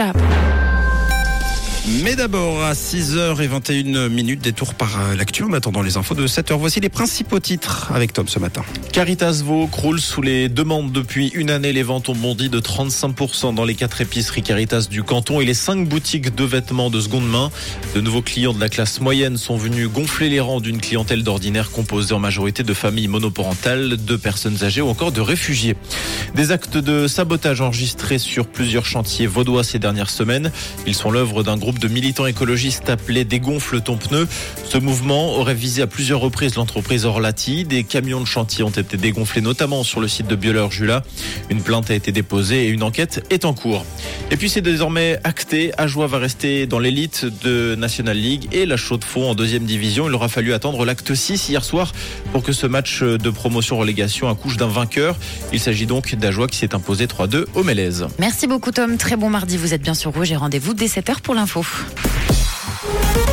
Stop. Mais d'abord, à 6h21 minutes, détour par euh, l'actu en attendant les infos de 7h. Voici les principaux titres avec Tom ce matin. Caritas Vaud croule sous les demandes depuis une année. Les ventes ont bondi de 35% dans les quatre épiceries Caritas du canton et les cinq boutiques de vêtements de seconde main. De nouveaux clients de la classe moyenne sont venus gonfler les rangs d'une clientèle d'ordinaire composée en majorité de familles monoparentales, de personnes âgées ou encore de réfugiés. Des actes de sabotage enregistrés sur plusieurs chantiers vaudois ces dernières semaines. Ils sont l'œuvre d'un groupe de militants écologistes appelé Dégonfle ton pneu. Ce mouvement aurait visé à plusieurs reprises l'entreprise Orlati. Des camions de chantier ont été dégonflés, notamment sur le site de Bioleur-Jula. Une plainte a été déposée et une enquête est en cours. Et puis c'est désormais acté. Ajoie va rester dans l'élite de National League et la chaux de fond en deuxième division. Il aura fallu attendre l'acte 6 hier soir pour que ce match de promotion-relégation accouche d'un vainqueur. Il s'agit donc d'Ajoie qui s'est imposé 3-2 au Mélèze. Merci beaucoup Tom. Très bon mardi. Vous êtes bien sur Rouge et rendez-vous dès 7h pour l'info. Polaków.